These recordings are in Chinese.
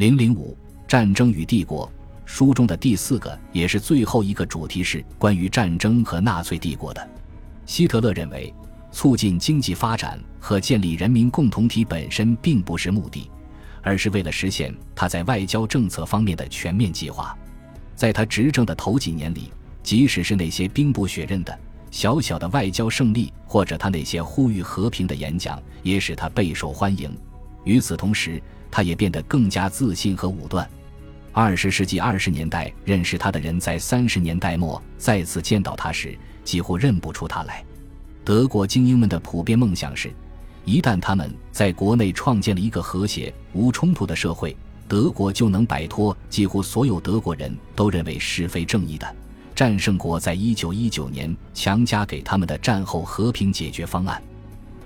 零零五战争与帝国书中的第四个也是最后一个主题是关于战争和纳粹帝国的。希特勒认为，促进经济发展和建立人民共同体本身并不是目的，而是为了实现他在外交政策方面的全面计划。在他执政的头几年里，即使是那些兵不血刃的小小的外交胜利，或者他那些呼吁和平的演讲，也使他备受欢迎。与此同时，他也变得更加自信和武断。二十世纪二十年代认识他的人，在三十年代末再次见到他时。几乎认不出他来。德国精英们的普遍梦想是，一旦他们在国内创建了一个和谐、无冲突的社会，德国就能摆脱几乎所有德国人都认为是非正义的战胜国在一九一九年强加给他们的战后和平解决方案。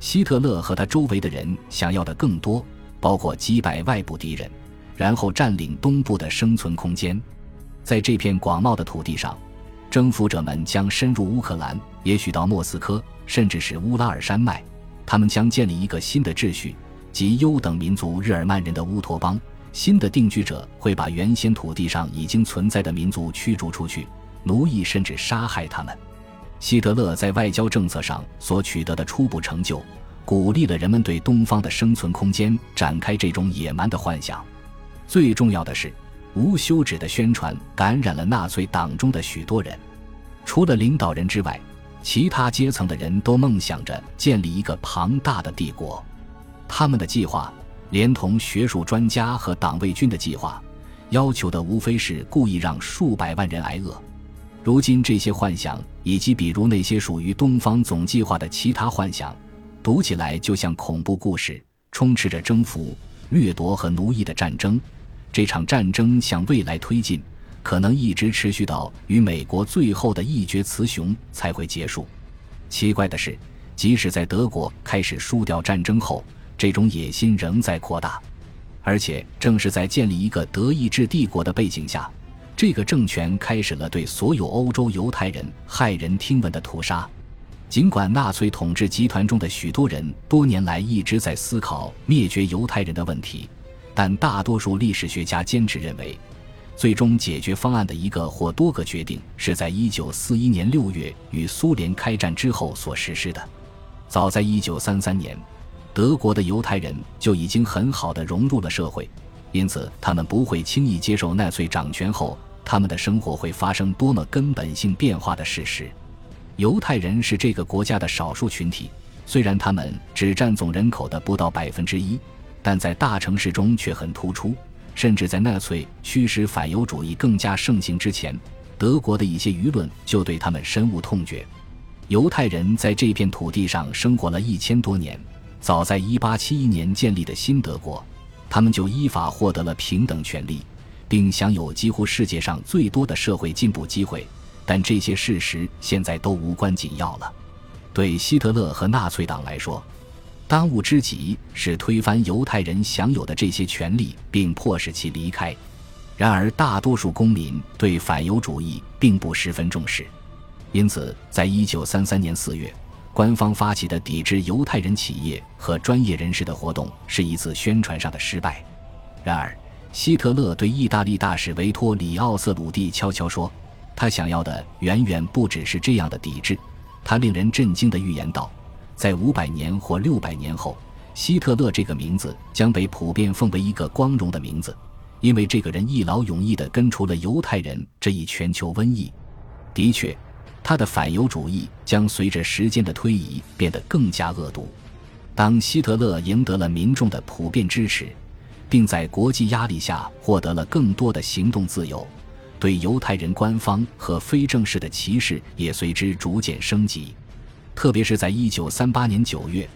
希特勒和他周围的人想要的更多，包括击败外部敌人，然后占领东部的生存空间。在这片广袤的土地上。征服者们将深入乌克兰，也许到莫斯科，甚至是乌拉尔山脉。他们将建立一个新的秩序，即优等民族日耳曼人的乌托邦。新的定居者会把原先土地上已经存在的民族驱逐出去，奴役甚至杀害他们。希特勒在外交政策上所取得的初步成就，鼓励了人们对东方的生存空间展开这种野蛮的幻想。最重要的是。无休止的宣传感染了纳粹党中的许多人，除了领导人之外，其他阶层的人都梦想着建立一个庞大的帝国。他们的计划，连同学术专家和党卫军的计划，要求的无非是故意让数百万人挨饿。如今，这些幻想以及比如那些属于东方总计划的其他幻想，读起来就像恐怖故事，充斥着征服、掠夺和奴役的战争。这场战争向未来推进，可能一直持续到与美国最后的一决雌雄才会结束。奇怪的是，即使在德国开始输掉战争后，这种野心仍在扩大。而且，正是在建立一个德意志帝国的背景下，这个政权开始了对所有欧洲犹太人骇人听闻的屠杀。尽管纳粹统治集团中的许多人多年来一直在思考灭绝犹太人的问题。但大多数历史学家坚持认为，最终解决方案的一个或多个决定是在1941年6月与苏联开战之后所实施的。早在1933年，德国的犹太人就已经很好的融入了社会，因此他们不会轻易接受纳粹掌权后他们的生活会发生多么根本性变化的事实。犹太人是这个国家的少数群体，虽然他们只占总人口的不到百分之一。但在大城市中却很突出，甚至在纳粹驱使反犹主义更加盛行之前，德国的一些舆论就对他们深恶痛绝。犹太人在这片土地上生活了一千多年，早在1871年建立的新德国，他们就依法获得了平等权利，并享有几乎世界上最多的社会进步机会。但这些事实现在都无关紧要了。对希特勒和纳粹党来说。当务之急是推翻犹太人享有的这些权利，并迫使其离开。然而，大多数公民对反犹主义并不十分重视，因此，在一九三三年四月，官方发起的抵制犹太人企业和专业人士的活动是一次宣传上的失败。然而，希特勒对意大利大使维托里奥·瑟鲁蒂悄悄说：“他想要的远远不只是这样的抵制。”他令人震惊地预言道。在五百年或六百年后，希特勒这个名字将被普遍奉为一个光荣的名字，因为这个人一劳永逸地根除了犹太人这一全球瘟疫。的确，他的反犹主义将随着时间的推移变得更加恶毒。当希特勒赢得了民众的普遍支持，并在国际压力下获得了更多的行动自由，对犹太人官方和非正式的歧视也随之逐渐升级。特别是在1938年9月，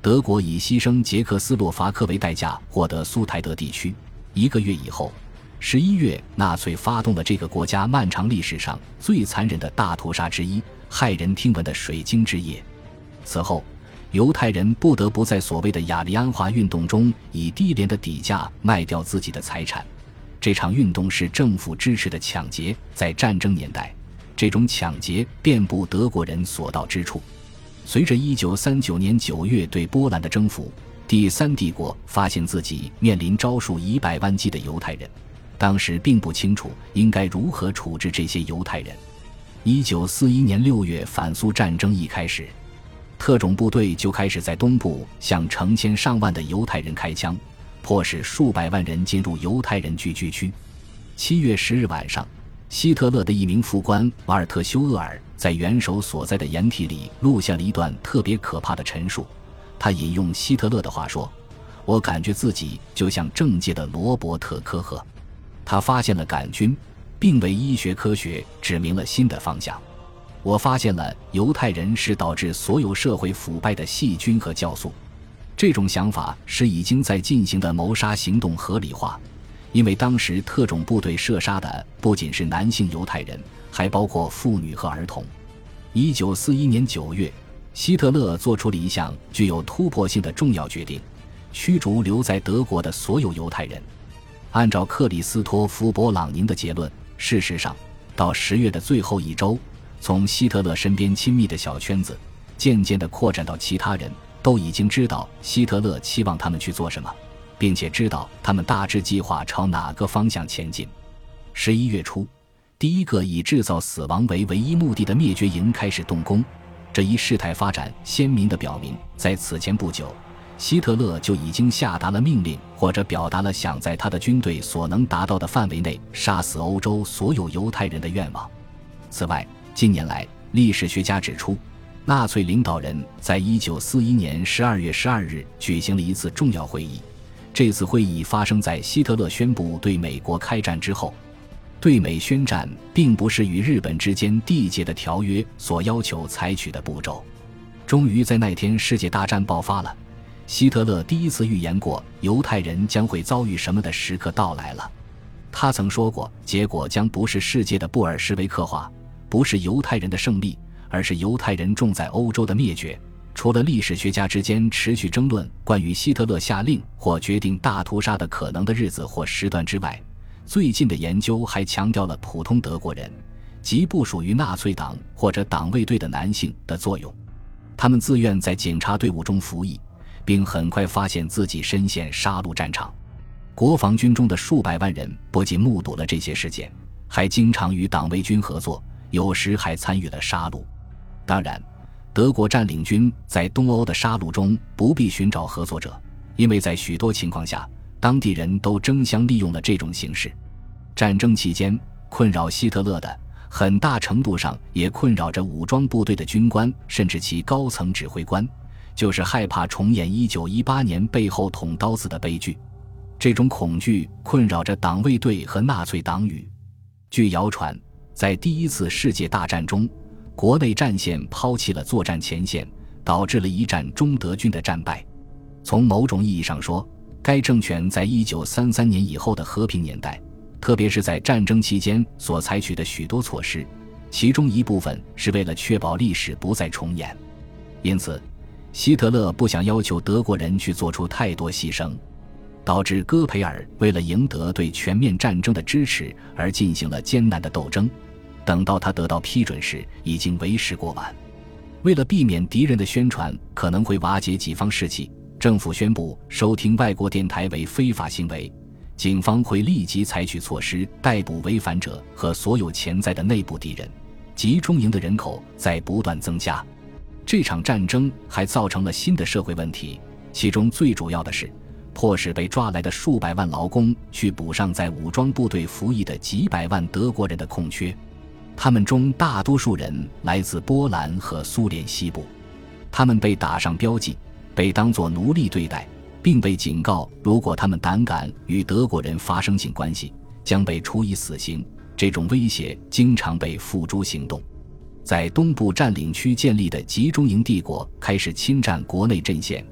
德国以牺牲捷克斯洛伐克为代价获得苏台德地区。一个月以后，11月，纳粹发动了这个国家漫长历史上最残忍的大屠杀之一——骇人听闻的水晶之夜。此后，犹太人不得不在所谓的雅利安化运动中以低廉的底价卖掉自己的财产。这场运动是政府支持的抢劫，在战争年代，这种抢劫遍布德国人所到之处。随着1939年9月对波兰的征服，第三帝国发现自己面临招数以百万计的犹太人，当时并不清楚应该如何处置这些犹太人。一九四一年六月，反苏战争一开始，特种部队就开始在东部向成千上万的犹太人开枪，迫使数百万人进入犹太人聚居区。七月十日晚上，希特勒的一名副官瓦尔特·休厄尔在元首所在的掩体里录下了一段特别可怕的陈述。他引用希特勒的话说：“我感觉自己就像政界的罗伯特·科赫，他发现了杆菌，并为医学科学指明了新的方向。我发现了犹太人是导致所有社会腐败的细菌和酵素。这种想法使已经在进行的谋杀行动合理化，因为当时特种部队射杀的不仅是男性犹太人，还包括妇女和儿童。”一九四一年九月。希特勒做出了一项具有突破性的重要决定：驱逐留在德国的所有犹太人。按照克里斯托弗·勃朗宁的结论，事实上，到十月的最后一周，从希特勒身边亲密的小圈子，渐渐地扩展到其他人，都已经知道希特勒期望他们去做什么，并且知道他们大致计划朝哪个方向前进。十一月初，第一个以制造死亡为唯一目的的灭绝营开始动工。这一事态发展鲜明地表明，在此前不久，希特勒就已经下达了命令，或者表达了想在他的军队所能达到的范围内杀死欧洲所有犹太人的愿望。此外，近年来，历史学家指出，纳粹领导人在一九四一年十二月十二日举行了一次重要会议。这次会议发生在希特勒宣布对美国开战之后。对美宣战并不是与日本之间缔结的条约所要求采取的步骤。终于在那天，世界大战爆发了。希特勒第一次预言过犹太人将会遭遇什么的时刻到来了。他曾说过，结果将不是世界的布尔什维克化，不是犹太人的胜利，而是犹太人重在欧洲的灭绝。除了历史学家之间持续争论关于希特勒下令或决定大屠杀的可能的日子或时段之外，最近的研究还强调了普通德国人，即不属于纳粹党或者党卫队的男性的作用。他们自愿在警察队伍中服役，并很快发现自己身陷杀戮战场。国防军中的数百万人不仅目睹了这些事件，还经常与党卫军合作，有时还参与了杀戮。当然，德国占领军在东欧的杀戮中不必寻找合作者，因为在许多情况下。当地人都争相利用了这种形式。战争期间，困扰希特勒的很大程度上也困扰着武装部队的军官，甚至其高层指挥官，就是害怕重演1918年背后捅刀子的悲剧。这种恐惧困扰着党卫队和纳粹党羽。据谣传，在第一次世界大战中，国内战线抛弃了作战前线，导致了一战中德军的战败。从某种意义上说，该政权在一九三三年以后的和平年代，特别是在战争期间所采取的许多措施，其中一部分是为了确保历史不再重演。因此，希特勒不想要求德国人去做出太多牺牲，导致戈培尔为了赢得对全面战争的支持而进行了艰难的斗争。等到他得到批准时，已经为时过晚。为了避免敌人的宣传可能会瓦解己方士气。政府宣布收听外国电台为非法行为，警方会立即采取措施逮捕违反者和所有潜在的内部敌人。集中营的人口在不断增加，这场战争还造成了新的社会问题，其中最主要的是迫使被抓来的数百万劳工去补上在武装部队服役的几百万德国人的空缺。他们中大多数人来自波兰和苏联西部，他们被打上标记。被当作奴隶对待，并被警告，如果他们胆敢与德国人发生性关系，将被处以死刑。这种威胁经常被付诸行动。在东部占领区建立的集中营帝国开始侵占国内阵线，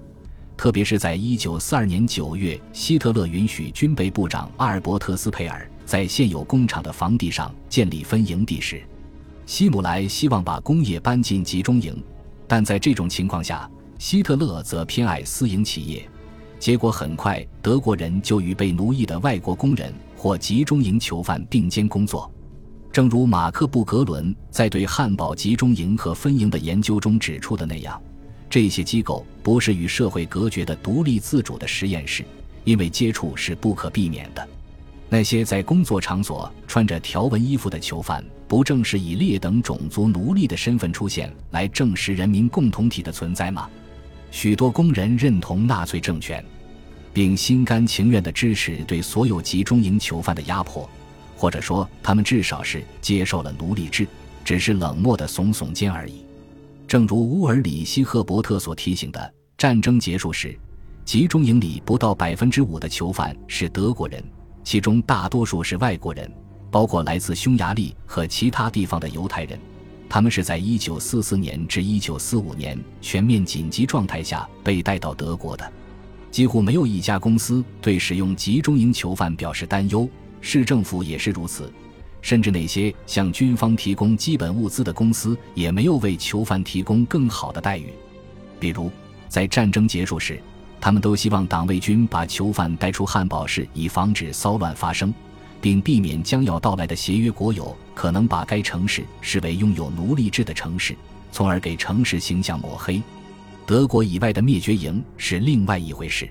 特别是在1942年9月，希特勒允许军备部长阿尔伯特斯佩尔在现有工厂的房地上建立分营地时，希姆莱希望把工业搬进集中营，但在这种情况下。希特勒则偏爱私营企业，结果很快，德国人就与被奴役的外国工人或集中营囚犯并肩工作。正如马克·布格伦在对汉堡集中营和分营的研究中指出的那样，这些机构不是与社会隔绝的独立自主的实验室，因为接触是不可避免的。那些在工作场所穿着条纹衣服的囚犯，不正是以劣等种族奴隶的身份出现，来证实人民共同体的存在吗？许多工人认同纳粹政权，并心甘情愿地支持对所有集中营囚犯的压迫，或者说，他们至少是接受了奴隶制，只是冷漠地耸耸肩而已。正如乌尔里希·赫伯特所提醒的，战争结束时，集中营里不到百分之五的囚犯是德国人。其中大多数是外国人，包括来自匈牙利和其他地方的犹太人。他们是在1944年至1945年全面紧急状态下被带到德国的。几乎没有一家公司对使用集中营囚犯表示担忧，市政府也是如此。甚至那些向军方提供基本物资的公司也没有为囚犯提供更好的待遇。比如，在战争结束时。他们都希望党卫军把囚犯带出汉堡市，以防止骚乱发生，并避免将要到来的协约国有可能把该城市视为拥有奴隶制的城市，从而给城市形象抹黑。德国以外的灭绝营是另外一回事，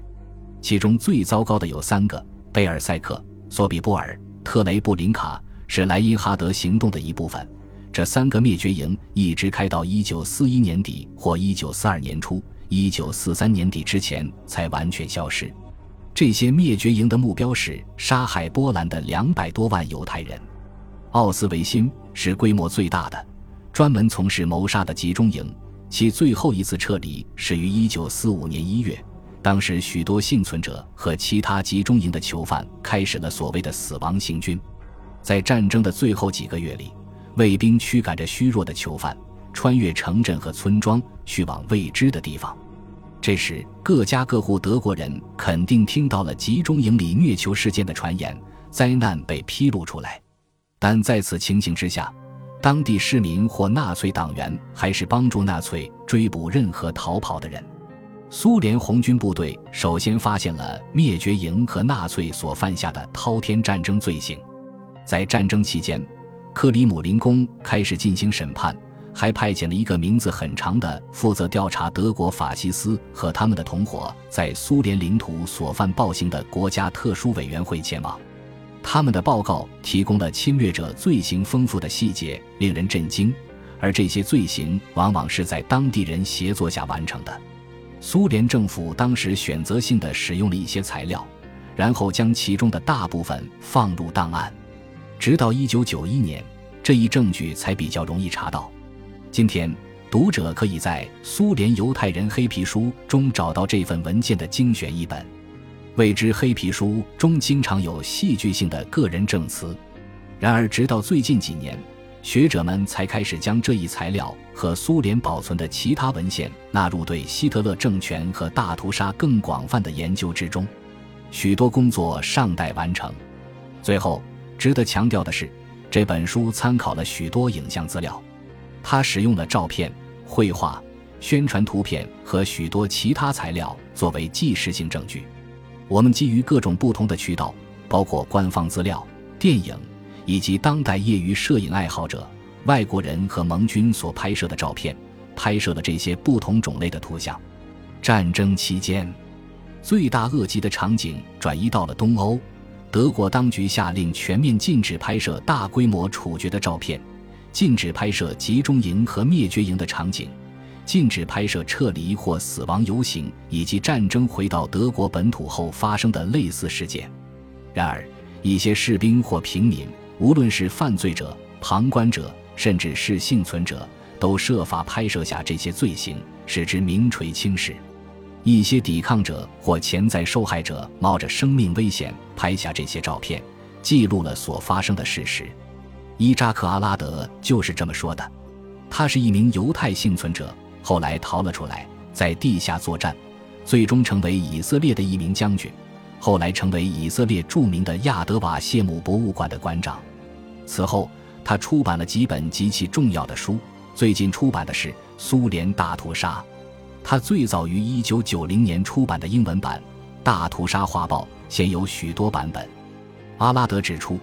其中最糟糕的有三个：贝尔塞克、索比波尔、特雷布林卡，是莱茵哈德行动的一部分。这三个灭绝营一直开到1941年底或1942年初。一九四三年底之前才完全消失。这些灭绝营的目标是杀害波兰的两百多万犹太人。奥斯维辛是规模最大的、专门从事谋杀的集中营。其最后一次撤离始于一九四五年一月，当时许多幸存者和其他集中营的囚犯开始了所谓的“死亡行军”。在战争的最后几个月里，卫兵驱赶着虚弱的囚犯，穿越城镇和村庄，去往未知的地方。这时，各家各户德国人肯定听到了集中营里虐囚事件的传言，灾难被披露出来。但在此情形之下，当地市民或纳粹党员还是帮助纳粹追捕任何逃跑的人。苏联红军部队首先发现了灭绝营和纳粹所犯下的滔天战争罪行，在战争期间，克里姆林宫开始进行审判。还派遣了一个名字很长的负责调查德国法西斯和他们的同伙在苏联领土所犯暴行的国家特殊委员会前往。他们的报告提供了侵略者罪行丰富的细节，令人震惊。而这些罪行往往是在当地人协作下完成的。苏联政府当时选择性的使用了一些材料，然后将其中的大部分放入档案。直到1991年，这一证据才比较容易查到。今天，读者可以在《苏联犹太人黑皮书》中找到这份文件的精选一本。未知黑皮书中经常有戏剧性的个人证词。然而，直到最近几年，学者们才开始将这一材料和苏联保存的其他文献纳入对希特勒政权和大屠杀更广泛的研究之中。许多工作尚待完成。最后，值得强调的是，这本书参考了许多影像资料。他使用了照片、绘画、宣传图片和许多其他材料作为纪实性证据。我们基于各种不同的渠道，包括官方资料、电影以及当代业余摄影爱好者、外国人和盟军所拍摄的照片，拍摄了这些不同种类的图像。战争期间，罪大恶极的场景转移到了东欧，德国当局下令全面禁止拍摄大规模处决的照片。禁止拍摄集中营和灭绝营的场景，禁止拍摄撤离或死亡游行以及战争回到德国本土后发生的类似事件。然而，一些士兵或平民，无论是犯罪者、旁观者，甚至是幸存者，都设法拍摄下这些罪行，使之名垂青史。一些抵抗者或潜在受害者冒着生命危险拍下这些照片，记录了所发生的事实。伊扎克·阿拉德就是这么说的。他是一名犹太幸存者，后来逃了出来，在地下作战，最终成为以色列的一名将军，后来成为以色列著名的亚德瓦谢姆博物馆的馆长。此后，他出版了几本极其重要的书，最近出版的是《苏联大屠杀》。他最早于1990年出版的英文版《大屠杀画报》现有许多版本。阿拉德指出。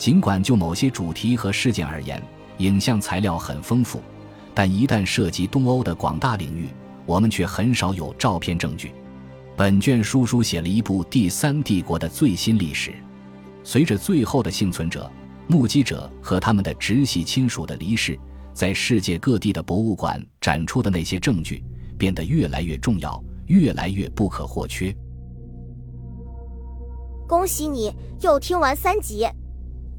尽管就某些主题和事件而言，影像材料很丰富，但一旦涉及东欧的广大领域，我们却很少有照片证据。本卷书书写了一部第三帝国的最新历史。随着最后的幸存者、目击者和他们的直系亲属的离世，在世界各地的博物馆展出的那些证据变得越来越重要，越来越不可或缺。恭喜你又听完三集，